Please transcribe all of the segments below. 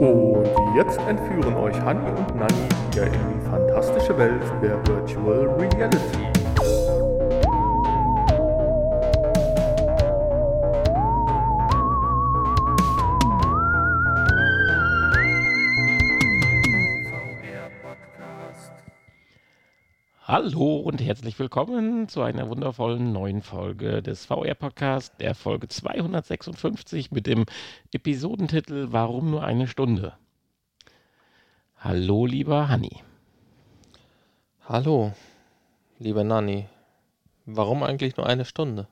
Und jetzt entführen euch Hanni und Nanni wieder in die fantastische Welt der Virtual Reality. Hallo und herzlich willkommen zu einer wundervollen neuen Folge des VR-Podcasts, der Folge 256 mit dem Episodentitel Warum nur eine Stunde? Hallo, lieber Hanni. Hallo, lieber Nanni. Warum eigentlich nur eine Stunde?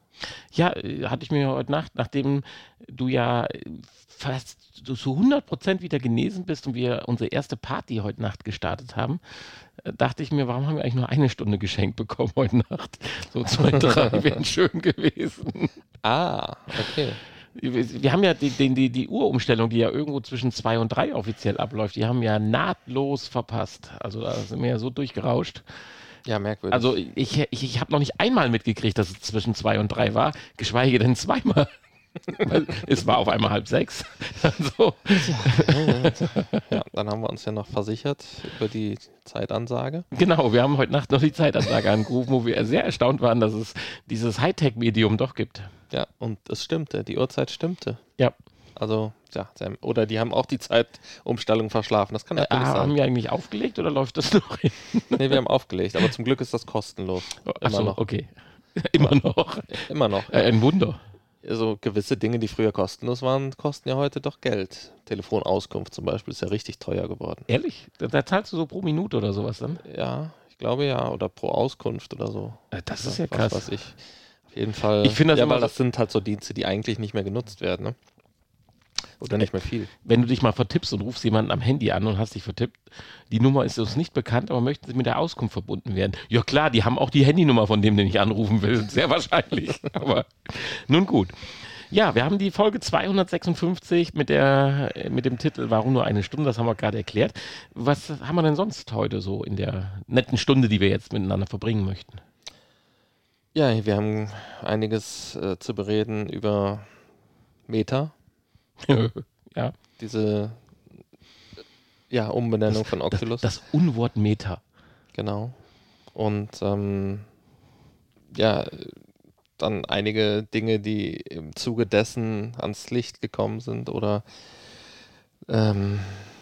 Ja, hatte ich mir heute Nacht, nachdem du ja fast zu 100 Prozent wieder genesen bist und wir unsere erste Party heute Nacht gestartet haben, dachte ich mir, warum haben wir eigentlich nur eine Stunde geschenkt bekommen heute Nacht? So zwei, drei wären schön gewesen. Ah, okay. Wir haben ja die, die, die, die Uhrumstellung, die ja irgendwo zwischen zwei und drei offiziell abläuft, die haben wir nahtlos verpasst. Also da sind wir ja so durchgerauscht. Ja, merkwürdig. Also ich, ich, ich habe noch nicht einmal mitgekriegt, dass es zwischen zwei und drei war, geschweige denn zweimal. Weil es war auf einmal halb sechs. Also, ja, dann haben wir uns ja noch versichert über die Zeitansage. genau, wir haben heute Nacht noch die Zeitansage angerufen, wo wir sehr erstaunt waren, dass es dieses Hightech-Medium doch gibt. Ja, und es stimmte, die Uhrzeit stimmte. Ja. Also, ja, haben- oder die haben auch die Zeitumstellung verschlafen. Das kann Äh, natürlich haben sein. wir eigentlich aufgelegt oder läuft das noch hin? Nee, wir haben aufgelegt, aber zum Glück ist das kostenlos. Immer Achso, noch. okay. Immer noch. Immer noch. Äh, ein Wunder. Also gewisse Dinge, die früher kostenlos waren, kosten ja heute doch Geld. Telefonauskunft zum Beispiel ist ja richtig teuer geworden. Ehrlich? Da, da zahlst du so pro Minute oder sowas dann? Ja, ich glaube ja. Oder pro Auskunft oder so. Äh, Das ist ja was krass. weiß ich. Auf jeden Fall. Ich finde das ja, immer das sind halt so Dienste, die eigentlich nicht mehr genutzt werden, ne? Oder nicht mehr viel. Wenn du dich mal vertippst und rufst jemanden am Handy an und hast dich vertippt, die Nummer ist uns nicht bekannt, aber möchten sie mit der Auskunft verbunden werden? Ja klar, die haben auch die Handynummer von dem, den ich anrufen will. Sehr wahrscheinlich. aber nun gut. Ja, wir haben die Folge 256 mit, der, mit dem Titel Warum nur eine Stunde, das haben wir gerade erklärt. Was haben wir denn sonst heute so in der netten Stunde, die wir jetzt miteinander verbringen möchten? Ja, wir haben einiges äh, zu bereden über Meta, ja, diese ja, Umbenennung von Oculus. das Unwort Meta. Genau. Und ähm, ja, dann einige Dinge, die im Zuge dessen ans Licht gekommen sind oder ähm,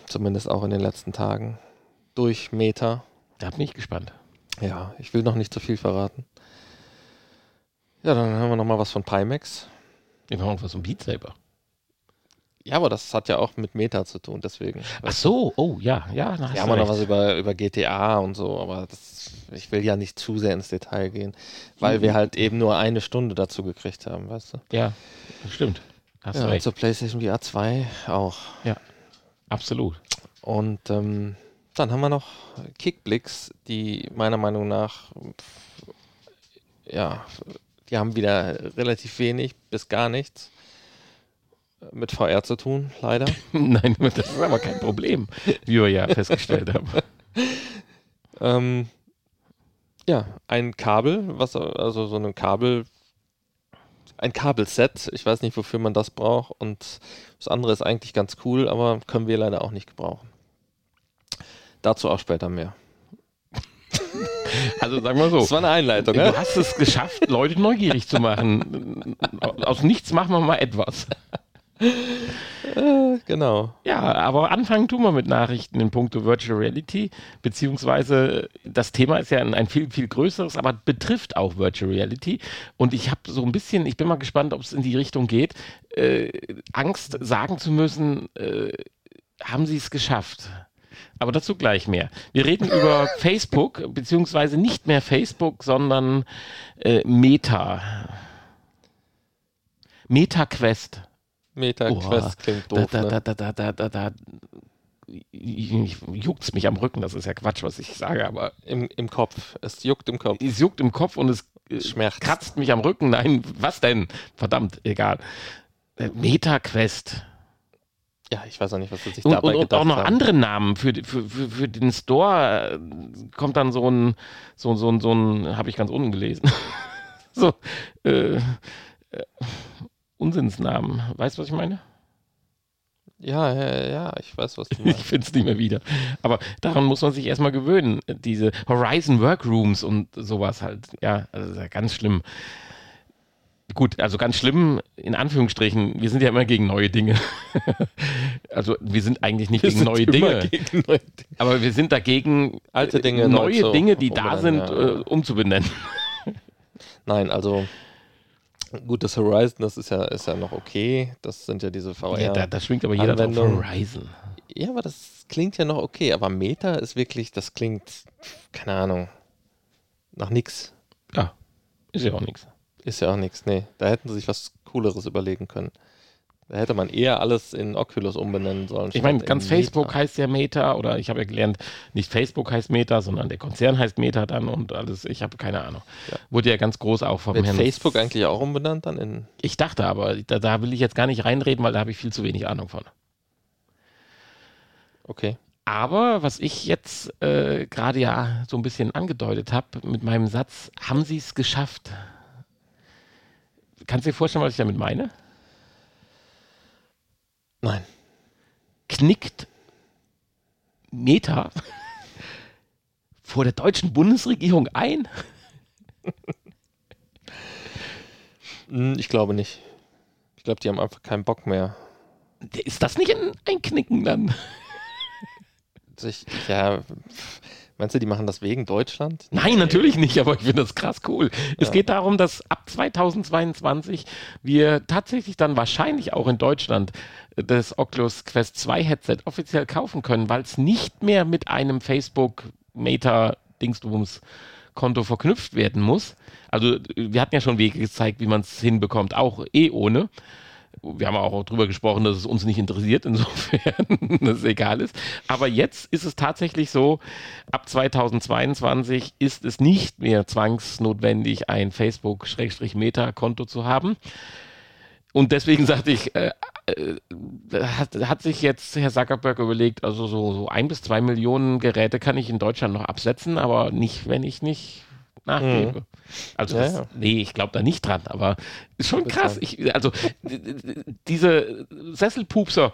zumindest auch in den letzten Tagen durch Meta. Da bin ich gespannt. Ja, ich will noch nicht zu viel verraten. Ja, dann haben wir noch mal was von Pimax. Wir machen was um Beat Saber. Ja, aber das hat ja auch mit Meta zu tun, deswegen. Ach so, oh ja, ja. da Wir haben noch was über, über GTA und so, aber das, ich will ja nicht zu sehr ins Detail gehen, weil wir halt eben nur eine Stunde dazu gekriegt haben, weißt du? Ja, stimmt. Hast Ja, und zur PlayStation VR 2 auch. Absolut. Und ähm, dann haben wir noch Kickblicks, die meiner Meinung nach, ja, die haben wieder relativ wenig bis gar nichts mit VR zu tun, leider. Nein, das ist aber kein Problem, wie wir ja festgestellt haben. Ähm, ja, ein Kabel, was also so ein Kabel, ein Kabelset. Ich weiß nicht, wofür man das braucht. Und das andere ist eigentlich ganz cool, aber können wir leider auch nicht gebrauchen. Dazu auch später mehr. Also sagen wir Das so. war eine Einleitung, Du ne? hast es geschafft, Leute neugierig zu machen. Aus nichts machen wir mal etwas. Äh, genau. Ja, aber anfangen tun wir mit Nachrichten in puncto Virtual Reality, beziehungsweise das Thema ist ja ein, ein viel, viel größeres, aber betrifft auch Virtual Reality. Und ich habe so ein bisschen, ich bin mal gespannt, ob es in die Richtung geht, äh, Angst sagen zu müssen, äh, haben sie es geschafft? Aber dazu gleich mehr. Wir reden über Facebook, beziehungsweise nicht mehr Facebook, sondern äh, Meta. MetaQuest. Meta Quest klingt Da, doof, da, ne? da, da, da, da, da, da juckt mich am Rücken. Das ist ja Quatsch, was ich sage, aber Im, Im Kopf. Es juckt im Kopf. es juckt im Kopf und es äh, Schmerzt. kratzt mich am Rücken. Nein, was denn? Verdammt, egal. Äh, MetaQuest. Ja, ich weiß auch nicht, was sie sich Und, dabei und, und auch noch haben. andere Namen. Für, für, für, für den Store äh, kommt dann so ein, so, so, ein- so ein, habe ich ganz unten gelesen. so, äh, äh, Unsinnsnamen. Weißt du, was ich meine? Ja, ja, ja, ich weiß, was du Ich meinst. finde es nicht mehr wieder. Aber daran muss man sich erstmal gewöhnen. Diese Horizon Workrooms und sowas halt. Ja, also ist ja ganz schlimm. Gut, also ganz schlimm, in Anführungsstrichen, wir sind ja immer gegen neue Dinge. also wir sind eigentlich nicht Wir gegen neue Dinge, gegen neue Dinge. aber wir sind dagegen, Alte Dinge äh, neu neue Dinge, die da sind, ja. äh, umzubenennen. Nein, also gut, das Horizon, das ist ja, ist ja noch okay. Das sind ja diese VR. Ja, da, da schwingt aber jeder drauf. Horizon. Ja, aber das klingt ja noch okay. Aber Meta ist wirklich, das klingt, keine Ahnung, nach nix. Ja, ist ja auch nichts. Ist ja auch nichts. Nee, da hätten sie sich was Cooleres überlegen können. Da hätte man eher alles in Oculus umbenennen sollen. Ich meine, ganz Facebook Meta. heißt ja Meta oder ich habe ja gelernt, nicht Facebook heißt Meta, sondern der Konzern heißt Meta dann und alles. Ich habe keine Ahnung. Ja. Wurde ja ganz groß auch vom Wird Herrn. Facebook eigentlich auch umbenannt dann in. Ich dachte aber, da, da will ich jetzt gar nicht reinreden, weil da habe ich viel zu wenig Ahnung von. Okay. Aber was ich jetzt äh, gerade ja so ein bisschen angedeutet habe mit meinem Satz, haben sie es geschafft? Kannst du dir vorstellen, was ich damit meine? Nein. Knickt Meta vor der deutschen Bundesregierung ein? Hm, Ich glaube nicht. Ich glaube, die haben einfach keinen Bock mehr. Ist das nicht ein, Knicken dann? Sich, ja, meinst du, die machen das wegen Deutschland? Nein, natürlich nicht, aber ich finde das krass cool. Es Ja. geht darum, dass ab 2022 wir tatsächlich dann wahrscheinlich auch in Deutschland das Oculus Quest 2 Headset offiziell kaufen können, weil es nicht mehr mit einem Facebook Meta Dingsbums Konto verknüpft werden muss. Also wir hatten ja schon Wege gezeigt, wie man es hinbekommt, auch eh ohne. Wir haben auch darüber gesprochen, dass es uns nicht interessiert, insofern das egal ist. Aber jetzt ist es tatsächlich so, ab 2022 ist es nicht mehr zwangsnotwendig, ein Facebook-Meta-Konto zu haben. Und deswegen sagte ich, äh, äh, hat, hat sich jetzt Herr Zuckerberg überlegt, also so, so ein bis zwei Millionen Geräte kann ich in Deutschland noch absetzen, aber nicht, wenn ich nicht nachgebe. Also Ja, das, ja. nee, ich glaube da nicht dran, aber ist schon krass. Ich, also diese Sesselpupser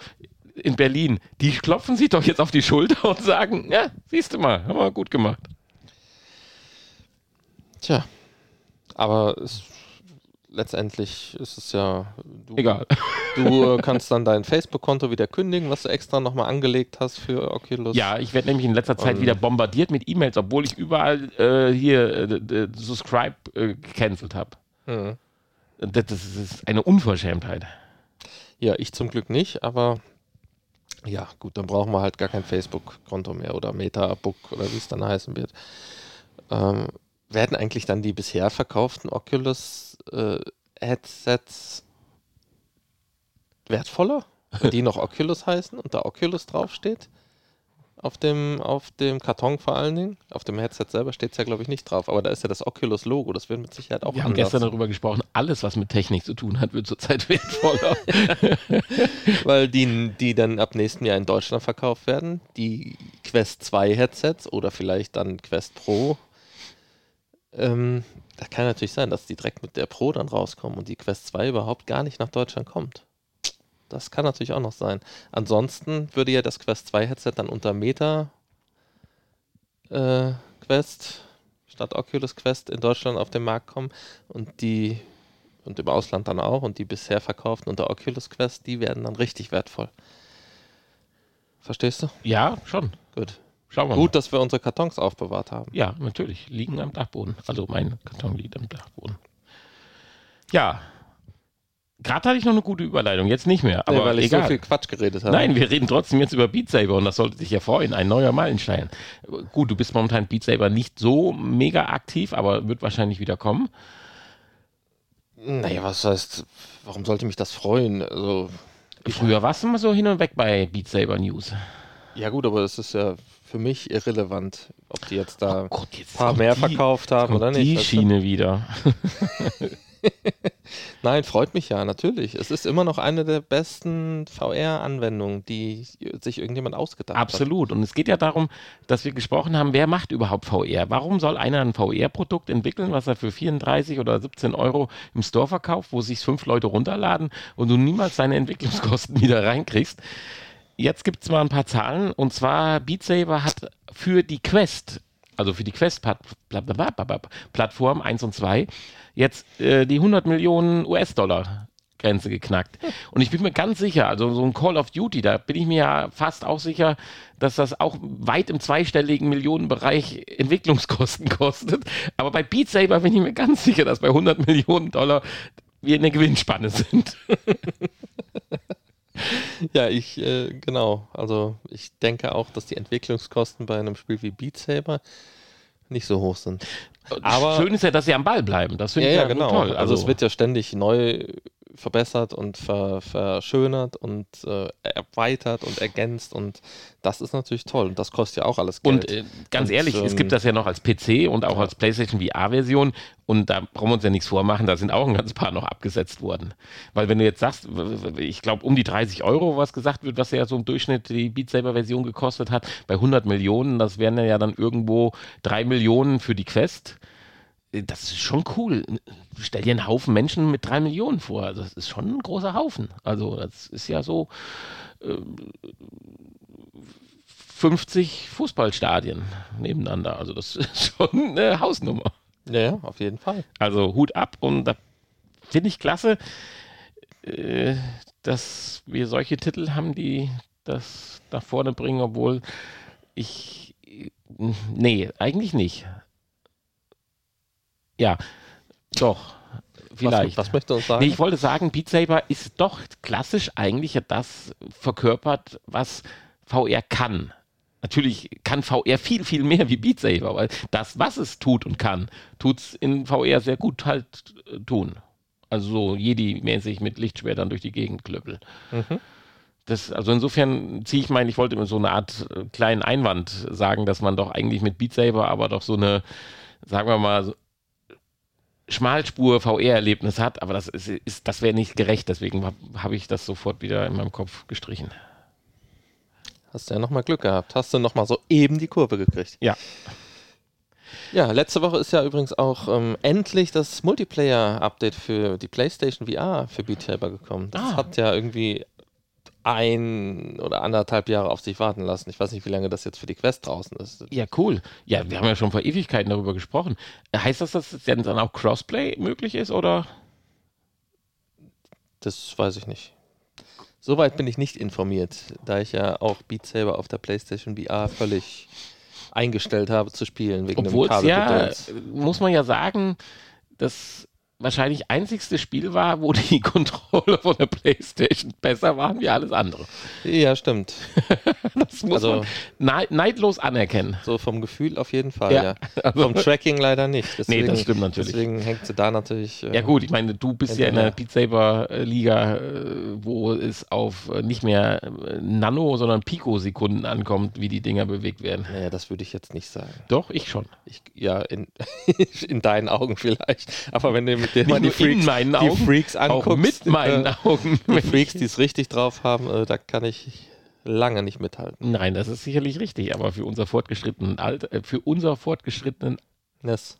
in Berlin, die klopfen sich doch jetzt auf die Schulter und sagen, ja, siehst du mal, haben wir gut gemacht. Tja. Aber es, letztendlich ist es ja. Du, Egal. Du kannst dann dein Facebook-Konto wieder kündigen, was du extra nochmal angelegt hast für Oculus. Ja, ich werde nämlich in letzter Zeit Und- wieder bombardiert mit E-Mails, obwohl ich überall äh, hier äh, Subscribe äh, gecancelt habe. Hm. Das, das ist eine Unverschämtheit. Ja, ich zum Glück nicht, aber ja, gut, dann brauchen wir halt gar kein Facebook-Konto mehr oder Metabook oder wie es dann heißen wird. Ähm, werden eigentlich dann die bisher verkauften Oculus-Headsets wertvoller, die noch Oculus heißen und da Oculus draufsteht? Auf dem, auf dem Karton vor allen Dingen. Auf dem Headset selber steht es ja, glaube ich, nicht drauf. Aber da ist ja das Oculus-Logo. Das wird mit Sicherheit auch Wir haben gestern darüber gesprochen, alles, was mit Technik zu tun hat, wird zurzeit wertvoller. Weil die, die dann ab nächstem Jahr in Deutschland verkauft werden, die Quest 2 Headsets oder vielleicht dann Quest Pro. Ähm, da kann natürlich sein, dass die direkt mit der Pro dann rauskommen und die Quest 2 überhaupt gar nicht nach Deutschland kommt. Das kann natürlich auch noch sein. Ansonsten würde ja das Quest 2 Headset dann unter Meta äh, Quest statt Oculus Quest in Deutschland auf den Markt kommen und die und im Ausland dann auch und die bisher verkauften unter Oculus Quest, die werden dann richtig wertvoll. Verstehst du? ja, schon. Gut. Schauen wir Gut, dass wir unsere Kartons aufbewahrt haben. mal. Ja, natürlich. Liegen am Dachboden. Also mein Karton liegt am Dachboden. Ja. Gerade hatte ich noch eine gute Überleitung, jetzt nicht mehr. Aber nee, weil ich egal. so viel Quatsch geredet habe. Nein, wir reden trotzdem jetzt über Beat Saber und das sollte sich ja freuen, ein neuer Meilenstein. Gut, du bist momentan Beat Saber nicht so mega aktiv, aber wird wahrscheinlich wieder kommen. Naja, was heißt, warum sollte mich das freuen? Also, Früher warst du immer so hin und weg bei Beat Saber News. ja gut, aber es ist ja für mich irrelevant, ob die jetzt da Oh Gott, jetzt ein paar mehr die- verkauft haben oder nicht. die weißt du? Schiene wieder. Nein, freut mich ja, natürlich. Es ist immer noch eine der besten VR-Anwendungen, die sich irgendjemand ausgedacht Absolut. hat. Absolut. Und es geht ja darum, dass wir gesprochen haben, wer macht überhaupt VR? Warum soll einer ein VR-Produkt entwickeln, was er für 34 oder 17 Euro im Store verkauft, wo sich fünf Leute runterladen und du niemals seine Entwicklungskosten wieder reinkriegst? Jetzt gibt es mal ein paar Zahlen. Und zwar Beat Saber hat für die Quest also für die Quest-Plattform 1 und 2, jetzt äh, die 100 Millionen US-Dollar Grenze geknackt. Und ich bin mir ganz sicher, also so ein Call of Duty, da bin ich mir ja fast auch sicher, dass das auch weit im zweistelligen Millionenbereich Entwicklungskosten kostet. Aber bei Beat Saber bin ich mir ganz sicher, dass bei 100 Millionen Dollar wir in der Gewinnspanne sind. ja, ich, äh, genau. Also ich denke auch, dass die Entwicklungskosten bei einem Spiel wie Beat Saber nicht so hoch sind. Aber schön ist ja, dass sie am Ball bleiben. Das finde ja, ich ja, ja genau. toll. Also, also, es wird ja ständig neu verbessert und ver, verschönert und äh, erweitert und ergänzt und das ist natürlich toll und das kostet ja auch alles Geld. Und äh, ganz und, ehrlich, ähm, es gibt das ja noch als PC und auch als PlayStation VR-Version und da brauchen wir uns ja nichts vormachen, da sind auch ein ganz paar noch abgesetzt worden. Weil wenn du jetzt sagst, ich glaube um die 30 Euro, was gesagt wird, was ja so im Durchschnitt die Beat Saber-Version gekostet hat, bei 100 Millionen, das wären ja dann irgendwo 3 Millionen für die Quest das ist schon cool. Stell dir einen Haufen Menschen mit drei Millionen vor. Also das ist schon ein großer Haufen. Also das ist ja so äh, 50 Fußballstadien nebeneinander. Also das ist schon eine Hausnummer. Ja, ja auf jeden Fall. Also Hut ab und da finde ich klasse, äh, dass wir solche Titel haben, die das nach vorne bringen, obwohl ich nee, eigentlich nicht. Ja, doch. Vielleicht. Was, was möchte uns sagen? Nee, ich wollte sagen, Beat Saber ist doch klassisch eigentlich das verkörpert, was VR kann. Natürlich kann VR viel, viel mehr wie Beat Saber, weil das, was es tut und kann, tut es in VR sehr gut halt äh, tun. Also so Jedi-mäßig mit Lichtschwertern durch die Gegend klöppeln. Mhm. Das, also insofern ziehe ich meinen, ich wollte immer so eine Art äh, kleinen Einwand sagen, dass man doch eigentlich mit Beat Saber aber doch so eine, sagen wir mal, Schmalspur-VR-Erlebnis hat, aber das, ist, ist das wäre nicht gerecht, deswegen habe hab ich das sofort wieder in meinem Kopf gestrichen. Hast du ja nochmal Glück gehabt. Hast du nochmal so eben die Kurve gekriegt. Ja. Ja, letzte Woche ist ja übrigens auch ähm, endlich das Multiplayer-Update für die PlayStation VR für Beat Saber gekommen. Das ah. hat ja irgendwie ein oder anderthalb Jahre auf sich warten lassen. Ich weiß nicht, wie lange das jetzt für die Quest draußen ist. Ja, cool. Ja, wir haben ja schon vor Ewigkeiten darüber gesprochen. Heißt das, dass es dann auch Crossplay möglich ist oder? Das weiß ich nicht. Soweit bin ich nicht informiert, da ich ja auch Beat Saber auf der PlayStation VR völlig eingestellt habe zu spielen wegen Obwohl dem Kabel. Ja, muss man ja sagen, dass wahrscheinlich einzigste Spiel war, wo die Controller von der PlayStation besser waren wie alles andere. Ja, stimmt. das muss also, man neidlos anerkennen. So vom Gefühl auf jeden Fall, ja. ja. Also, vom Tracking leider nicht. Deswegen, nee, das stimmt natürlich. Deswegen hängt sie da natürlich. Äh, ja, gut, ich meine, du bist ja in der Beat Saber Liga, äh, wo es auf äh, nicht mehr Nano, sondern Pico-Sekunden ankommt, wie die Dinger bewegt werden. Naja, das würde ich jetzt nicht sagen. Doch, ich schon. Ich, ja, in, in deinen Augen vielleicht. Aber wenn du mit dir mal die Freaks, die Freaks anguckst, auch mit meinen äh, Augen. Die Freaks, die es richtig drauf haben, äh, da kann ich lange nicht mithalten. Nein, das ist sicherlich richtig, aber für unser fortgeschrittenen Alter, äh, für unser fortgeschrittenen yes.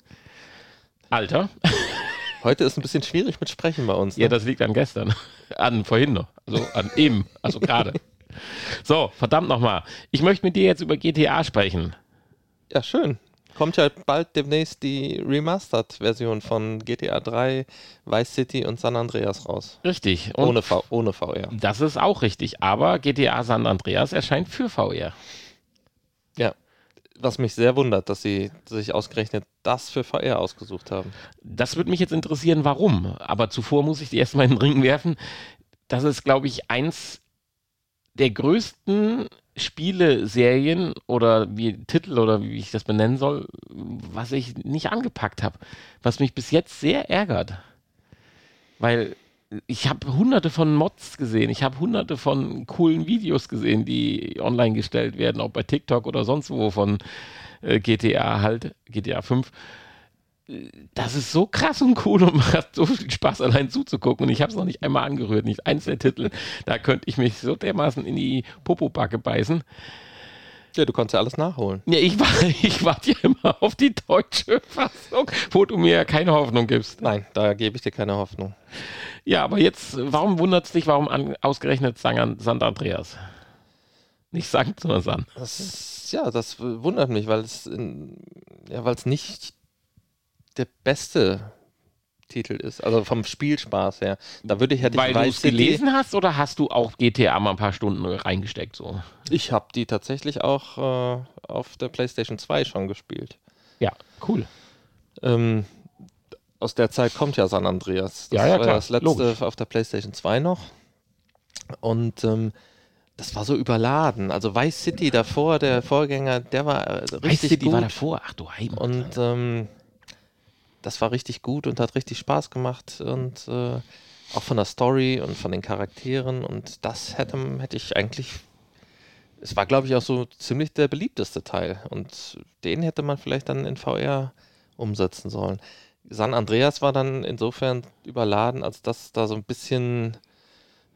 Alter. Heute ist ein bisschen schwierig mit Sprechen bei uns. Ne? Ja, das liegt an gestern. An vorhin noch. Also an eben. Also gerade. So, verdammt nochmal. Ich möchte mit dir jetzt über GTA sprechen. Ja, schön kommt ja bald demnächst die Remastered-Version von GTA 3, Vice City und San Andreas raus. Richtig. Und ohne, v ohne VR. Das ist auch richtig. Aber GTA San Andreas erscheint für VR. Ja. Was mich sehr wundert, dass sie sich ausgerechnet das für VR ausgesucht haben. Das würde mich jetzt interessieren, warum. Aber zuvor muss ich die erstmal in den Ring werfen. Das ist, glaube ich, eins der größten Spieleserien oder wie Titel oder wie ich das benennen soll, was ich nicht angepackt habe, was mich bis jetzt sehr ärgert. Weil ich habe hunderte von Mods gesehen, ich habe hunderte von coolen Videos gesehen, die online gestellt werden, auch bei TikTok oder sonst wo von äh, GTA halt, GTA 5 das ist so krass und cool und macht so viel Spaß, allein zuzugucken. Und ich habe es noch nicht einmal angerührt, nicht eins der Titel. Da könnte ich mich so dermaßen in die Popobacke beißen. Ja, du konntest ja alles nachholen. Ja, ich, ich warte ja immer auf die deutsche Fassung, wo du mir keine Hoffnung gibst. Nein, da gebe ich dir keine Hoffnung. Ja, aber jetzt, warum wundert es dich, warum an, ausgerechnet St. Andreas? Nicht Sankt, sondern San. Das, ja, das wundert mich, weil es, ja, weil es nicht der beste Titel ist, also vom Spielspaß her. Da würde ich hätte Weil du Vice es City- gelesen hast oder hast du auch GTA mal ein paar Stunden reingesteckt so? Ich habe die tatsächlich auch äh, auf der PlayStation 2 schon gespielt. Ja, cool. Ähm, aus der Zeit kommt ja San Andreas. Das Ja, ja, war klar, das letzte logisch. auf der PlayStation 2 noch. Und ähm, das war so überladen. Also Vice City davor, der Vorgänger, der war äh, richtig du, die gut. war davor. Ach du Heimat. Und ähm, das war richtig gut und hat richtig Spaß gemacht und äh, auch von der Story und von den Charakteren und das hätte, hätte ich eigentlich, es war glaube ich auch so ziemlich der beliebteste Teil und den hätte man vielleicht dann in VR umsetzen sollen. San Andreas war dann insofern überladen, als dass da so ein bisschen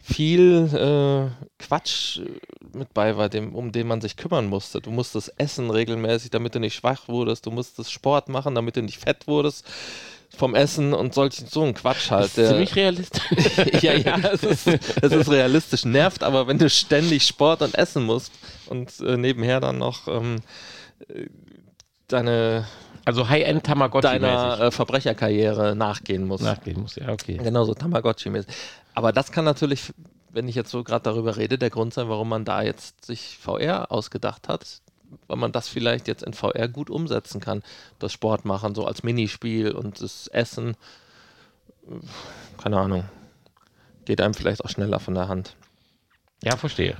viel äh, Quatsch äh, mit bei war, dem, um den man sich kümmern musste. Du musstest essen regelmäßig, damit du nicht schwach wurdest. Du musstest Sport machen, damit du nicht fett wurdest vom Essen und solch, so ein Quatsch halt. Das ist ziemlich realistisch. ja, ja, es ist, es ist realistisch, nervt, aber wenn du ständig Sport und essen musst und äh, nebenher dann noch ähm, äh, deine, Also High-End Tamagotchi deiner äh, Verbrecherkarriere nachgehen musst. Nachgehen muss, ja, okay. Genau, so Tamagotchi-mäßig. Aber das kann natürlich, wenn ich jetzt so gerade darüber rede, der Grund sein, warum man da jetzt sich VR ausgedacht hat, weil man das vielleicht jetzt in VR gut umsetzen kann. Das Sport machen, so als Minispiel und das Essen. Keine Ahnung. Geht einem vielleicht auch schneller von der Hand. Ja, verstehe.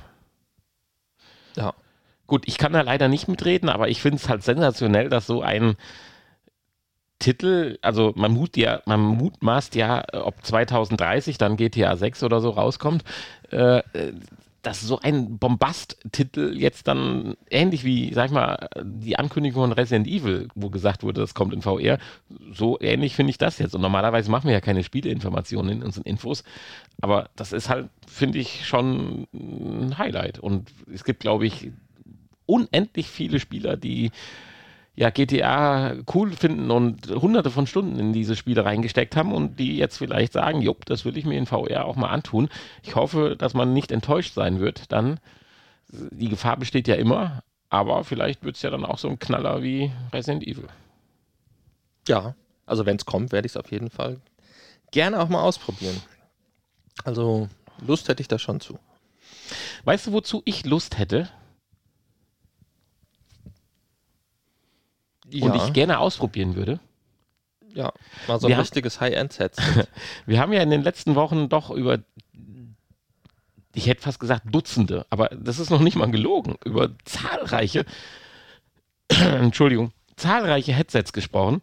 Ja. Gut, ich kann da leider nicht mitreden, aber ich finde es halt sensationell, dass so ein Titel, also man, mut ja, man mutmaßt ja, ob 2030 dann GTA 6 oder so rauskommt, äh, dass so ein Bombast-Titel jetzt dann ähnlich wie, sag ich mal, die Ankündigung von Resident Evil, wo gesagt wurde, das kommt in VR, so ähnlich finde ich das jetzt. Und normalerweise machen wir ja keine Spieleinformationen in unseren Infos, aber das ist halt, finde ich, schon ein Highlight. Und es gibt, glaube ich, unendlich viele Spieler, die ja GTA cool finden und hunderte von Stunden in diese Spiele reingesteckt haben und die jetzt vielleicht sagen, jupp, das will ich mir in VR auch mal antun. Ich hoffe, dass man nicht enttäuscht sein wird. Dann, die Gefahr besteht ja immer, aber vielleicht wird es ja dann auch so ein Knaller wie Resident Evil. Ja, also wenn es kommt, werde ich es auf jeden Fall gerne auch mal ausprobieren. Also Lust hätte ich da schon zu. Weißt du, wozu ich Lust hätte und ich gerne ausprobieren würde? ja, mal so ein Wir richtiges High-End-Set. Wir haben ja in den letzten Wochen doch über, ich hätte fast gesagt Dutzende, aber das ist noch nicht mal gelogen, über zahlreiche, Entschuldigung, zahlreiche Headsets gesprochen.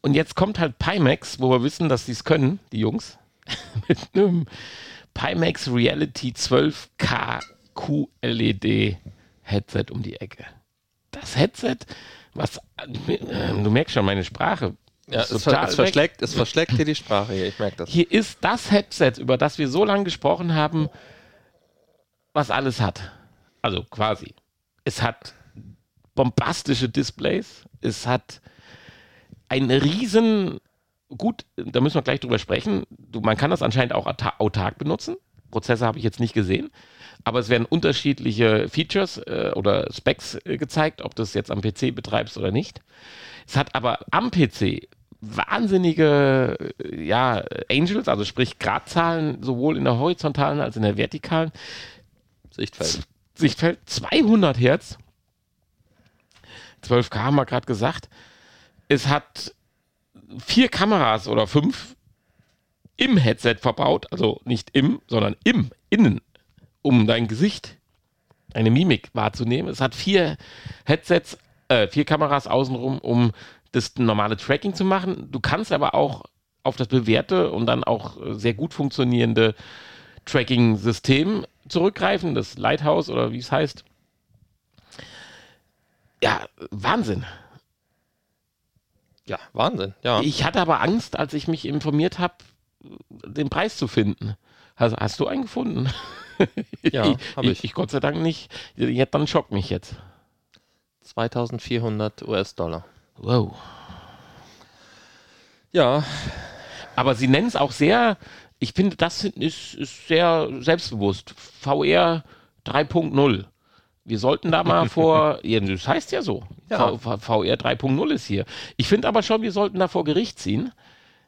Und jetzt kommt halt Pimax, wo wir wissen, dass sie es können, die Jungs, mit einem Pimax Reality 12K QLED Headset um die Ecke. Das Headset, was, du merkst schon meine Sprache. Ja, es, ver es, verschlägt, es verschlägt dir die Sprache hier, ich merke das. Hier ist das Headset, über das wir so lange gesprochen haben, was alles hat. Also quasi. Es hat bombastische Displays, es hat ein riesen, gut, da müssen wir gleich drüber sprechen, du, man kann das anscheinend auch auta- autark benutzen. Prozesse habe ich jetzt nicht gesehen, aber es werden unterschiedliche Features äh, oder Specs äh, gezeigt, ob du es jetzt am PC betreibst oder nicht. Es hat aber am PC wahnsinnige äh, ja, Angels, also sprich Gradzahlen, sowohl in der horizontalen als in der vertikalen Sichtfeld. Sichtfeld 200 Hertz. 12K haben wir gerade gesagt. Es hat vier Kameras oder fünf im Headset verbaut, also nicht im, sondern im, innen, um dein Gesicht, eine Mimik wahrzunehmen. Es hat vier Headsets, äh, vier Kameras außenrum, um das normale Tracking zu machen. Du kannst aber auch auf das bewährte und dann auch äh, sehr gut funktionierende Tracking-System zurückgreifen, das Lighthouse oder wie es heißt. Ja, Wahnsinn. Ja, Wahnsinn, ja. Ich hatte aber Angst, als ich mich informiert habe, den Preis zu finden. Also, hast du einen gefunden? Ja, habe ich. ich. Ich Gott sei Dank nicht. Ja, dann schockt mich jetzt. 2400 US-Dollar. Wow. Ja, Aber sie nennen es auch sehr, ich finde, das ist, ist sehr selbstbewusst. VR 3.0. Wir sollten da mal vor, ja, das heißt ja so, Ja. VR 3.0 ist hier. Ich finde aber schon, wir sollten da vor Gericht ziehen,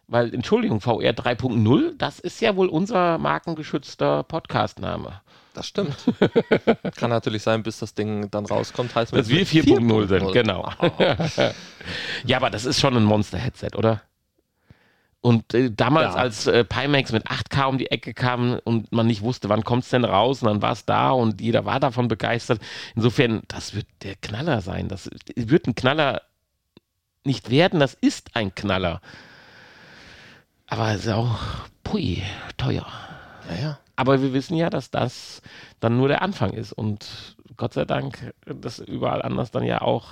weil, Entschuldigung, VR 3.0, das ist ja wohl unser markengeschützter Podcastname. das stimmt. Kann natürlich sein, bis das Ding dann rauskommt, heißt Dass wir 4.0 sind, genau. Oh. Ja, aber das ist schon ein Monster-Headset, oder? Und äh, damals, Ja. als äh, Pimax mit 8K um die Ecke kam und man nicht wusste, wann kommt es denn raus, und dann war es da und jeder war davon begeistert. Insofern, das wird der Knaller sein. Das wird ein Knaller nicht werden, das ist ein Knaller. Aber es ist auch, pui, teuer. Ja, ja. Aber wir wissen ja, dass das dann nur der Anfang ist und Gott sei Dank das überall anders dann ja auch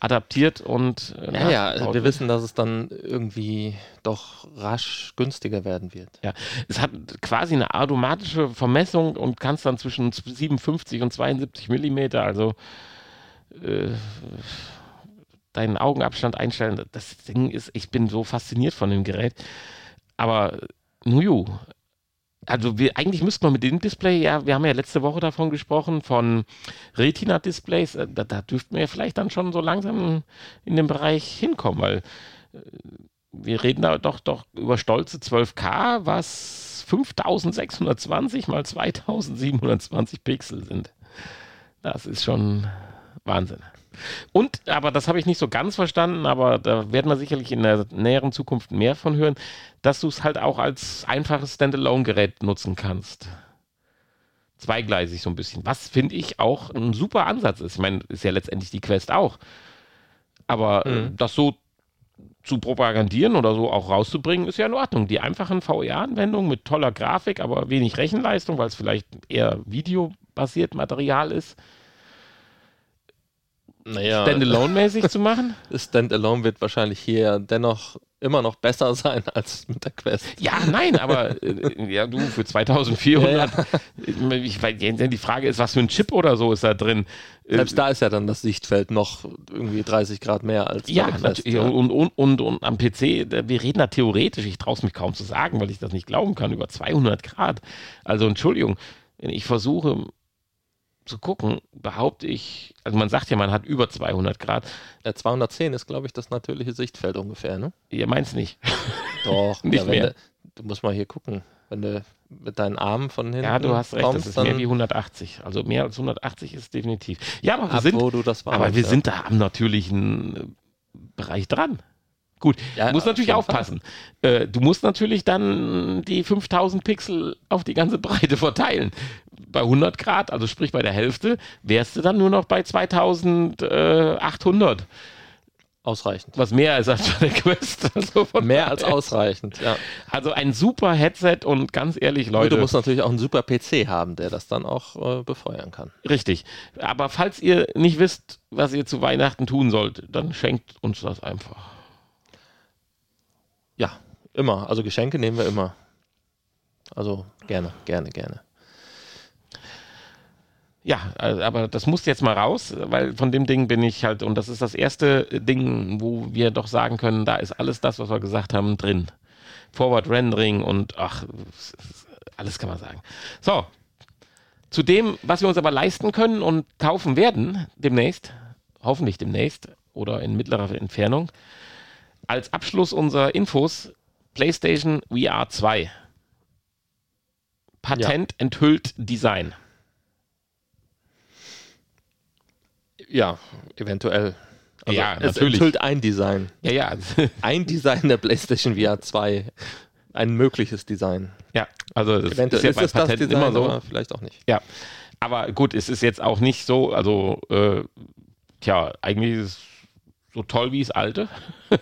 adaptiert und Ja, ja, nachgebaut wir wissen, dass es dann irgendwie doch rasch günstiger werden wird. Ja, es hat quasi eine automatische Vermessung und kannst dann zwischen 57 und 72 Millimeter, also äh, deinen Augenabstand einstellen. Das Ding ist, ich bin so fasziniert von dem Gerät. Aber Nuju, also wir, eigentlich müssten wir mit dem Display, ja, wir haben ja letzte Woche davon gesprochen, von Retina-Displays, äh, da, da dürften wir ja vielleicht dann schon so langsam in den Bereich hinkommen, weil äh, wir reden da doch, doch über stolze 12K, was 5620 mal 2720 Pixel sind. Das ist schon Wahnsinn. Und, aber das habe ich nicht so ganz verstanden, aber da werden wir sicherlich in der näheren Zukunft mehr von hören, dass du es halt auch als einfaches Standalone-Gerät nutzen kannst. Zweigleisig so ein bisschen. Was finde ich auch ein super Ansatz ist. Ich meine, ist ja letztendlich die Quest auch. Aber äh, Mhm. das so zu propagandieren oder so auch rauszubringen, ist ja in Ordnung. Die einfachen VR-Anwendungen mit toller Grafik, aber wenig Rechenleistung, weil es vielleicht eher videobasiert Material ist, Naja, standalone-mäßig zu machen. Standalone wird wahrscheinlich hier dennoch immer noch besser sein als mit der Quest. Ja, nein, aber äh, ja, du, für 2400, ich weiß, die Frage ist, was für ein Chip oder so ist da drin? Äh, Selbst da ist ja dann das Sichtfeld noch irgendwie 30 Grad mehr als bei Ja, der Quest. natürlich. ja. Und, und, und, und am PC, wir reden da theoretisch, ich traue es mich kaum zu sagen, weil ich das nicht glauben kann, über 200 Grad. Also Entschuldigung, wenn ich versuche zu gucken, behaupte ich, also man sagt ja, man hat über 200 Grad. Ja, 210 ist, glaube ich, das natürliche Sichtfeld ungefähr, ne? Ihr meint's nicht. Doch, Nicht ja, mehr. Du, du musst mal hier gucken. Wenn du mit deinen Armen von hinten Ja, du hast recht, kommst, das ist mehr wie 180. Also mehr als 180 ist definitiv. Ja, aber wir ab, sind, warst. aber wir ja. sind da am natürlichen äh, Bereich dran. Gut, Ja, du musst natürlich aufpassen. Äh, du musst natürlich dann die 5000 Pixel auf die ganze Breite verteilen. Bei 100 Grad, also sprich bei der Hälfte, wärst du dann nur noch bei 2800, ausreichend. was mehr ist als bei der Quest. Also, Mehr als ausreichend, ja. Also ein super Headset und ganz ehrlich, Und Leute. du musst natürlich auch einen super PC haben, der das dann auch äh, befeuern kann. Richtig. Aber falls ihr nicht wisst, was ihr zu Weihnachten tun sollt, dann schenkt uns das einfach. Ja, immer. Also Geschenke nehmen wir immer. Also gerne, gerne, gerne. Ja, also, aber das muss jetzt mal raus, weil von dem Ding bin ich halt, und das ist das erste Ding, wo wir doch sagen können, da ist alles das, was wir gesagt haben, drin. Forward Rendering und ach, alles kann man sagen. So, zu dem, was wir uns aber leisten können und kaufen werden, demnächst, hoffentlich demnächst oder in mittlerer Entfernung, als Abschluss unserer Infos PlayStation VR 2. Patent enthüllt Design. Ja, eventuell. Also Ja, es natürlich. enthüllt ein Design. Ja, ja. Ein Design der PlayStation VR 2. Ein mögliches Design. Ja, also das Eventuell ist ja ist bei es das Design, immer so. vielleicht auch nicht. Ja, aber gut, es ist jetzt auch nicht so, also äh, tja, eigentlich ist es so toll wie das alte.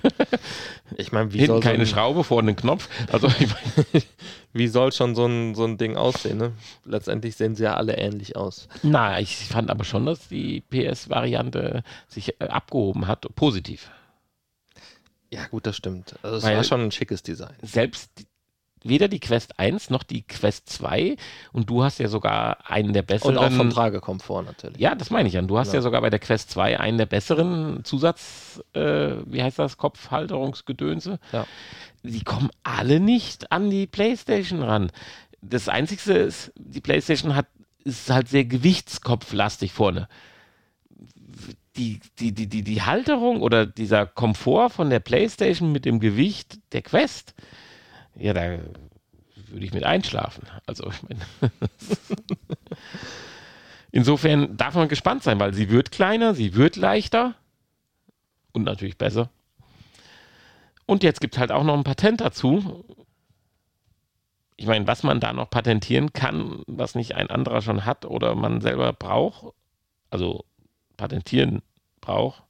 Ich meine, wie, Hinten soll so keine ein- Schraube, vorne ein Knopf. Also ich mein, wie soll schon so ein, so ein Ding aussehen? Ne? Letztendlich sehen sie ja alle ähnlich aus. na, ich fand aber schon, dass die PS-Variante sich äh, abgehoben hat, positiv. Ja, gut, das stimmt. Also es Weil- war schon ein schickes Design. Selbst die- weder die Quest 1 noch die Quest 2 und du hast ja sogar einen der besseren. Und auch vom Tragekomfort natürlich. Ja, das meine ich ja. Du hast ja. Ja. sogar bei der Quest 2 einen der besseren Zusatz, äh, wie heißt das, Kopfhalterungsgedönse. Ja. Die kommen alle nicht an die Playstation ran. Das Einzige ist, die Playstation hat, ist halt sehr gewichtskopflastig vorne. Die, die, die, die, die Halterung oder dieser Komfort von der Playstation mit dem Gewicht der Quest, ja, da würde ich mit einschlafen. Also, ich meine. Insofern darf man gespannt sein, weil sie wird kleiner, sie wird leichter und natürlich besser. Und jetzt gibt es halt auch noch ein Patent dazu. Ich meine, was man da noch patentieren kann, was nicht ein anderer schon hat oder man selber braucht, also patentieren braucht,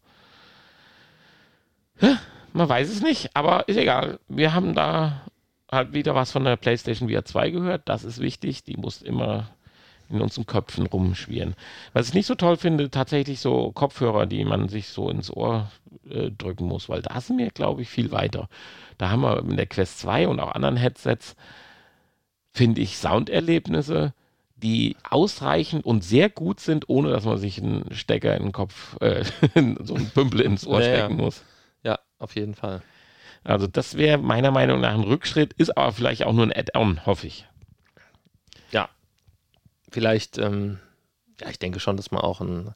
man weiß es nicht, aber ist egal. Wir haben da halt wieder was von der PlayStation VR 2 gehört. Das ist wichtig. Die muss immer in unseren Köpfen rumschwirren. Was ich nicht so toll finde, tatsächlich so Kopfhörer, die man sich so ins Ohr äh, drücken muss, weil da sind wir, glaube ich, viel weiter. Da haben wir in der Quest 2 und auch anderen Headsets, finde ich, Sounderlebnisse, die ausreichend und sehr gut sind, ohne dass man sich einen Stecker in den Kopf, äh, so einen Pümpel ins Ohr Ja, ja. stecken muss. Ja, auf jeden Fall. Also das wäre meiner Meinung nach ein Rückschritt, ist aber vielleicht auch nur ein Add-on, hoffe ich. Ja. Vielleicht, ähm, ja, ich denke schon, dass man auch ein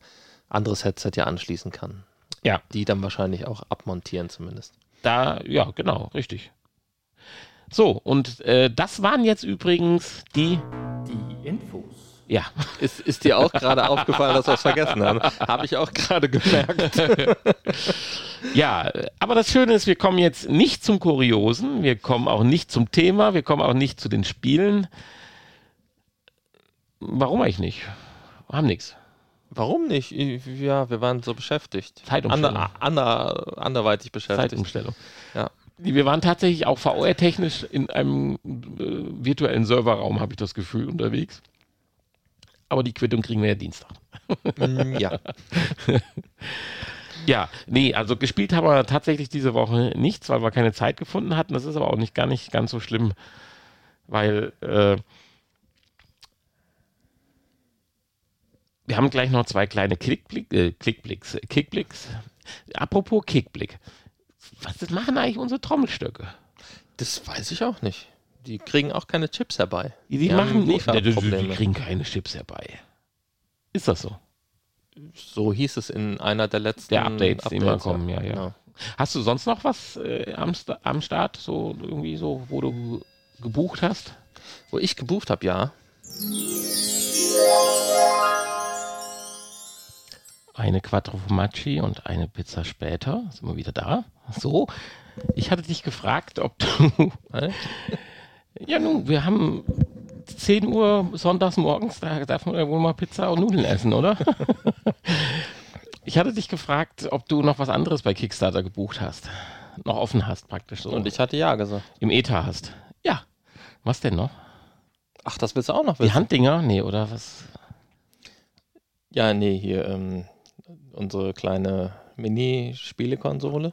anderes Headset ja anschließen kann. Ja. Die dann wahrscheinlich auch abmontieren zumindest. Da, ja, genau, richtig. So, und äh, das waren jetzt übrigens die. Ja, Ist, ist dir auch gerade aufgefallen, dass wir es vergessen haben? Habe ich auch gerade gemerkt. ja, aber das Schöne ist, wir kommen jetzt nicht zum Kuriosen, wir kommen auch nicht zum Thema, wir kommen auch nicht zu den Spielen. Warum eigentlich nicht? Wir haben nichts. Warum nicht? Ja, wir waren so beschäftigt. Zeitumstellung. Ander, ander, anderweitig beschäftigt. Zeitumstellung. Ja. Wir waren tatsächlich auch VR-technisch in einem äh, virtuellen Serverraum, habe ich das Gefühl, unterwegs. Aber die Quittung kriegen wir ja Dienstag. Mm, ja. Ja, nee, also gespielt haben wir tatsächlich diese Woche nichts, weil wir keine Zeit gefunden hatten. Das ist aber auch nicht gar nicht ganz so schlimm, weil äh, wir haben gleich noch zwei kleine Klickblick, äh, Klickblicks, Kickblicks. Apropos Kickblick. Was machen eigentlich unsere Trommelstöcke? Das weiß ich auch nicht. Die kriegen auch keine Chips herbei. Die, die machen nicht, die, die Lieferprobleme. kriegen keine Chips herbei. Ist das so? So hieß es in einer der letzten Der Updates, die immer kommen, ja, ja. Genau. Hast du sonst noch was äh, am, am Start, so irgendwie so, wo du gebucht hast? Wo ich gebucht habe, ja. Eine Quattro Formaggi und eine Pizza später. Sind wir wieder da? So. Ich hatte dich gefragt, ob du. Ja, nun, wir haben 10 Uhr sonntags morgens, da darf man ja wohl mal Pizza und Nudeln essen, oder? ich hatte dich gefragt, ob du noch was anderes bei Kickstarter gebucht hast. Noch offen hast, praktisch so. Und ich hatte ja gesagt. Im ETA hast. Ja. Was denn noch? Ach, das willst du auch noch Die wissen? Handdinger? Nee, oder was? Ja, nee, hier ähm, unsere kleine Mini-Spielekonsole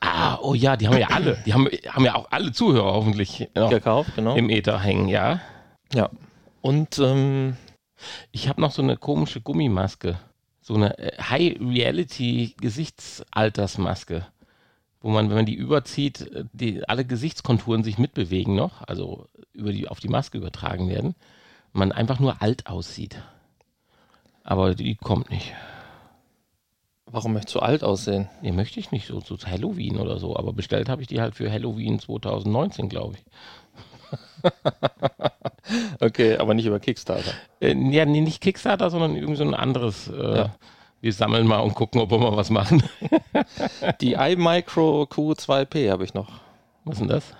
Ah, oh ja, die haben ja alle. Die haben, haben ja auch alle Zuhörer hoffentlich noch gekauft, genau. im Ether hängen, ja. ja. Und ähm, Ich habe noch so eine komische Gummimaske. So eine äh, High-Reality-Gesichtsaltersmaske. Wo man, wenn man die überzieht, äh, die, alle Gesichtskonturen sich mitbewegen noch, also über die, auf die Maske übertragen werden. Man einfach nur alt aussieht. Aber die kommt nicht. Warum möchtest du alt aussehen? Nee, möchte ich nicht so zu Halloween oder so. Aber bestellt habe ich die halt für Halloween 2019, glaube ich. Okay, aber nicht über Kickstarter. Äh, ja, nee, nicht Kickstarter, sondern irgend so ein anderes. Äh, Ja. Wir sammeln mal und gucken, ob wir mal was machen. Die iMicro Q2P habe ich noch. was ist denn das?